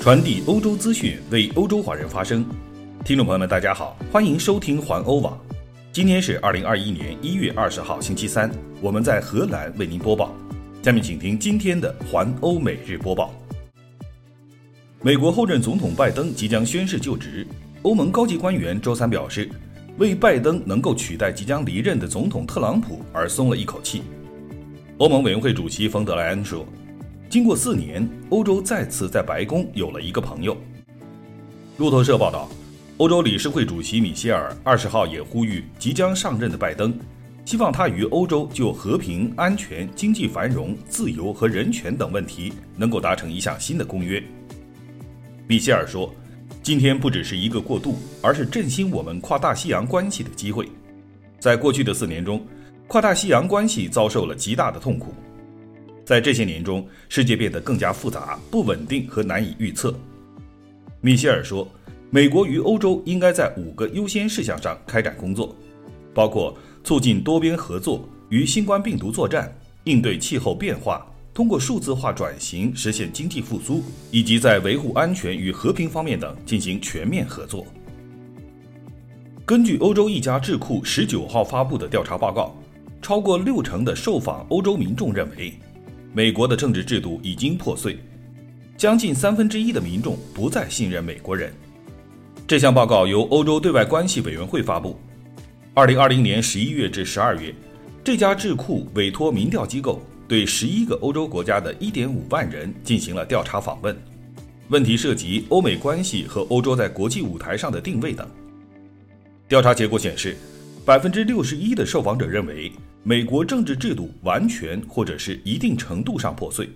传递欧洲资讯，为欧洲华人发声。听众朋友们，大家好，欢迎收听环欧网。今天是二零二一年一月二十号，星期三，我们在荷兰为您播报。下面请听今天的环欧每日播报。美国后任总统拜登即将宣誓就职，欧盟高级官员周三表示，为拜登能够取代即将离任的总统特朗普而松了一口气。欧盟委员会主席冯德莱恩说。经过四年，欧洲再次在白宫有了一个朋友。路透社报道，欧洲理事会主席米歇尔二十号也呼吁即将上任的拜登，希望他与欧洲就和平、安全、经济繁荣、自由和人权等问题能够达成一项新的公约。米歇尔说：“今天不只是一个过渡，而是振兴我们跨大西洋关系的机会。在过去的四年中，跨大西洋关系遭受了极大的痛苦。”在这些年中，世界变得更加复杂、不稳定和难以预测。米歇尔说：“美国与欧洲应该在五个优先事项上开展工作，包括促进多边合作、与新冠病毒作战、应对气候变化、通过数字化转型实现经济复苏，以及在维护安全与和平方面等进行全面合作。”根据欧洲一家智库十九号发布的调查报告，超过六成的受访欧洲民众认为。美国的政治制度已经破碎，将近三分之一的民众不再信任美国人。这项报告由欧洲对外关系委员会发布。二零二零年十一月至十二月，这家智库委托民调机构对十一个欧洲国家的一点五万人进行了调查访问，问题涉及欧美关系和欧洲在国际舞台上的定位等。调查结果显示，百分之六十一的受访者认为。美国政治制度完全或者是一定程度上破碎，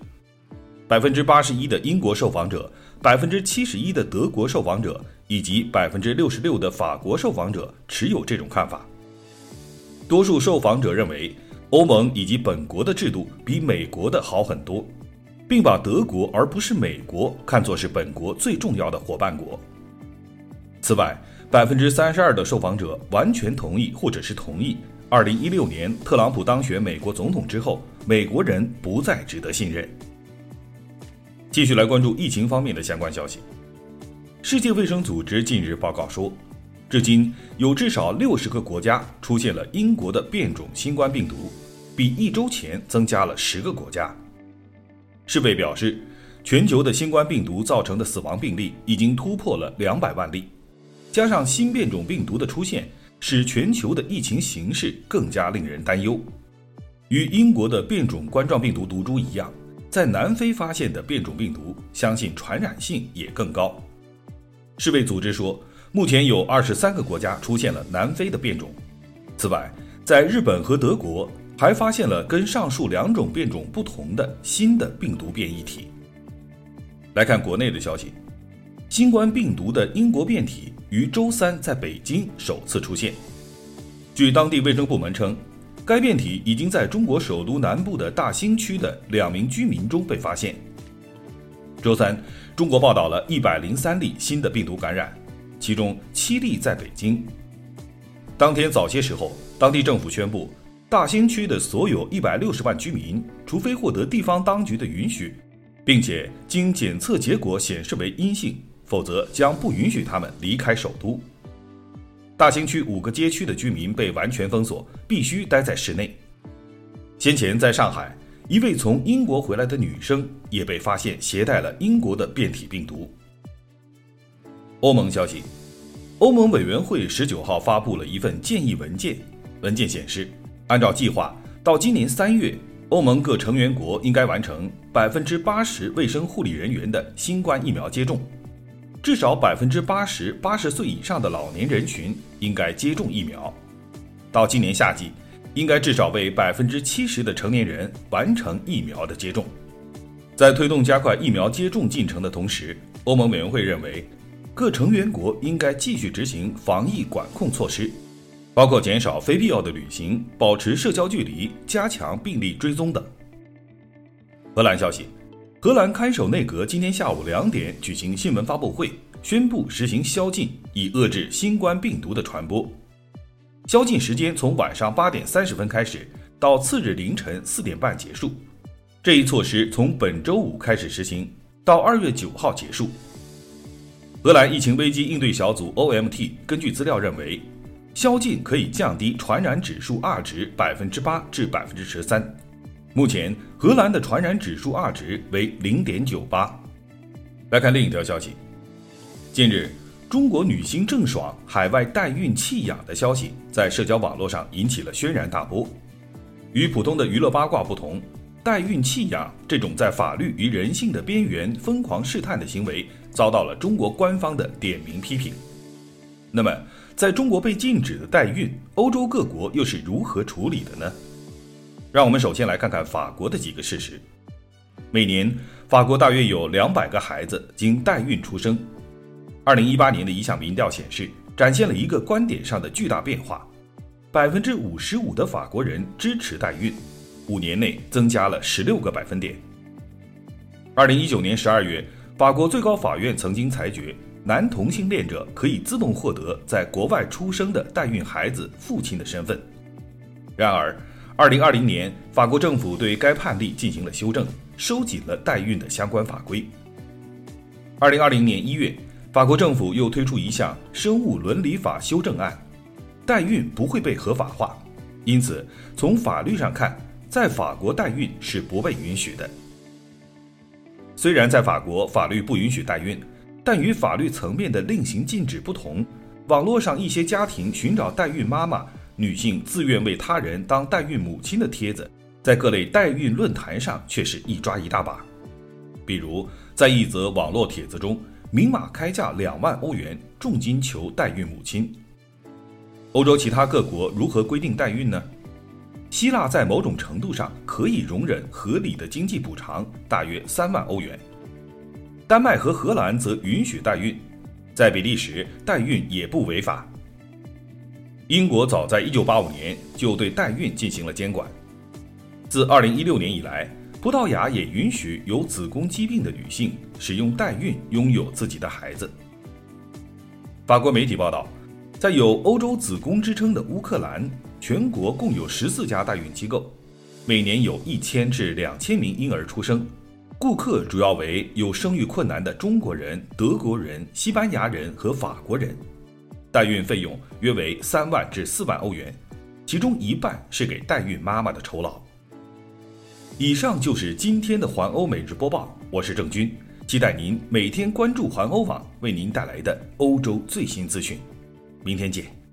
百分之八十一的英国受访者，百分之七十一的德国受访者以及百分之六十六的法国受访者持有这种看法。多数受访者认为，欧盟以及本国的制度比美国的好很多，并把德国而不是美国看作是本国最重要的伙伴国。此外，百分之三十二的受访者完全同意或者是同意。二零一六年，特朗普当选美国总统之后，美国人不再值得信任。继续来关注疫情方面的相关消息。世界卫生组织近日报告说，至今有至少六十个国家出现了英国的变种新冠病毒，比一周前增加了十个国家。世卫表示，全球的新冠病毒造成的死亡病例已经突破了两百万例，加上新变种病毒的出现。使全球的疫情形势更加令人担忧。与英国的变种冠状病毒毒株一样，在南非发现的变种病毒，相信传染性也更高。世卫组织说，目前有二十三个国家出现了南非的变种。此外，在日本和德国还发现了跟上述两种变种不同的新的病毒变异体。来看国内的消息，新冠病毒的英国变体。于周三在北京首次出现。据当地卫生部门称，该变体已经在中国首都南部的大兴区的两名居民中被发现。周三，中国报道了一百零三例新的病毒感染，其中七例在北京。当天早些时候，当地政府宣布，大兴区的所有一百六十万居民，除非获得地方当局的允许，并且经检测结果显示为阴性。否则将不允许他们离开首都。大兴区五个街区的居民被完全封锁，必须待在室内。先前在上海，一位从英国回来的女生也被发现携带了英国的变体病毒。欧盟消息，欧盟委员会十九号发布了一份建议文件，文件显示，按照计划，到今年三月，欧盟各成员国应该完成百分之八十卫生护理人员的新冠疫苗接种。至少百分之八十八十岁以上的老年人群应该接种疫苗，到今年夏季，应该至少为百分之七十的成年人完成疫苗的接种。在推动加快疫苗接种进程的同时，欧盟委员会认为，各成员国应该继续执行防疫管控措施，包括减少非必要的旅行、保持社交距离、加强病例追踪等。荷兰消息。荷兰看守内阁今天下午两点举行新闻发布会，宣布实行宵禁，以遏制新冠病毒的传播。宵禁时间从晚上八点三十分开始，到次日凌晨四点半结束。这一措施从本周五开始实行，到二月九号结束，荷兰疫情危机应对小组 （OMT） 根据资料认为，宵禁可以降低传染指数 R 值百分之八至百分之十三。目前，荷兰的传染指数 R 值为零点九八。来看另一条消息，近日，中国女星郑爽海外代孕弃养的消息在社交网络上引起了轩然大波。与普通的娱乐八卦不同。代孕弃养这种在法律与人性的边缘疯狂试探的行为，遭到了中国官方的点名批评。那么，在中国被禁止的代孕，欧洲各国又是如何处理的呢？让我们首先来看看法国的几个事实。每年，法国大约有两百个孩子经代孕出生。二零一八年的一项民调显示，展现了一个观点上的巨大变化：百分之五十五的法国人支持代孕。五年内增加了十六个百分点。二零一九年十二月，法国最高法院曾经裁决，男同性恋者可以自动获得在国外出生的代孕孩子父亲的身份。然而，二零二零年，法国政府对该判例进行了修正，收紧了代孕的相关法规。二零二零年一月，法国政府又推出一项生物伦理法修正案，代孕不会被合法化，因此从法律上看。在法国代孕是不被允许的。虽然在法国法律不允许代孕，但与法律层面的另行禁止不同，网络上一些家庭寻找代孕妈妈、女性自愿为他人当代孕母亲的帖子，在各类代孕论坛上却是一抓一大把。比如，在一则网络帖子中，明码开价两万欧元，重金求代孕母亲。欧洲其他各国如何规定代孕呢？希腊在某种程度上可以容忍合理的经济补偿，大约三万欧元。丹麦和荷兰则允许代孕，在比利时代孕也不违法。英国早在1985年就对代孕进行了监管。自2016年以来，葡萄牙也允许有子宫疾病的女性使用代孕拥有自己的孩子。法国媒体报道，在有“欧洲子宫”之称的乌克兰。全国共有十四家代孕机构，每年有一千至两千名婴儿出生，顾客主要为有生育困难的中国人、德国人、西班牙人和法国人。代孕费用约为三万至四万欧元，其中一半是给代孕妈妈的酬劳。以上就是今天的环欧每日播报，我是郑军，期待您每天关注环欧网为您带来的欧洲最新资讯。明天见。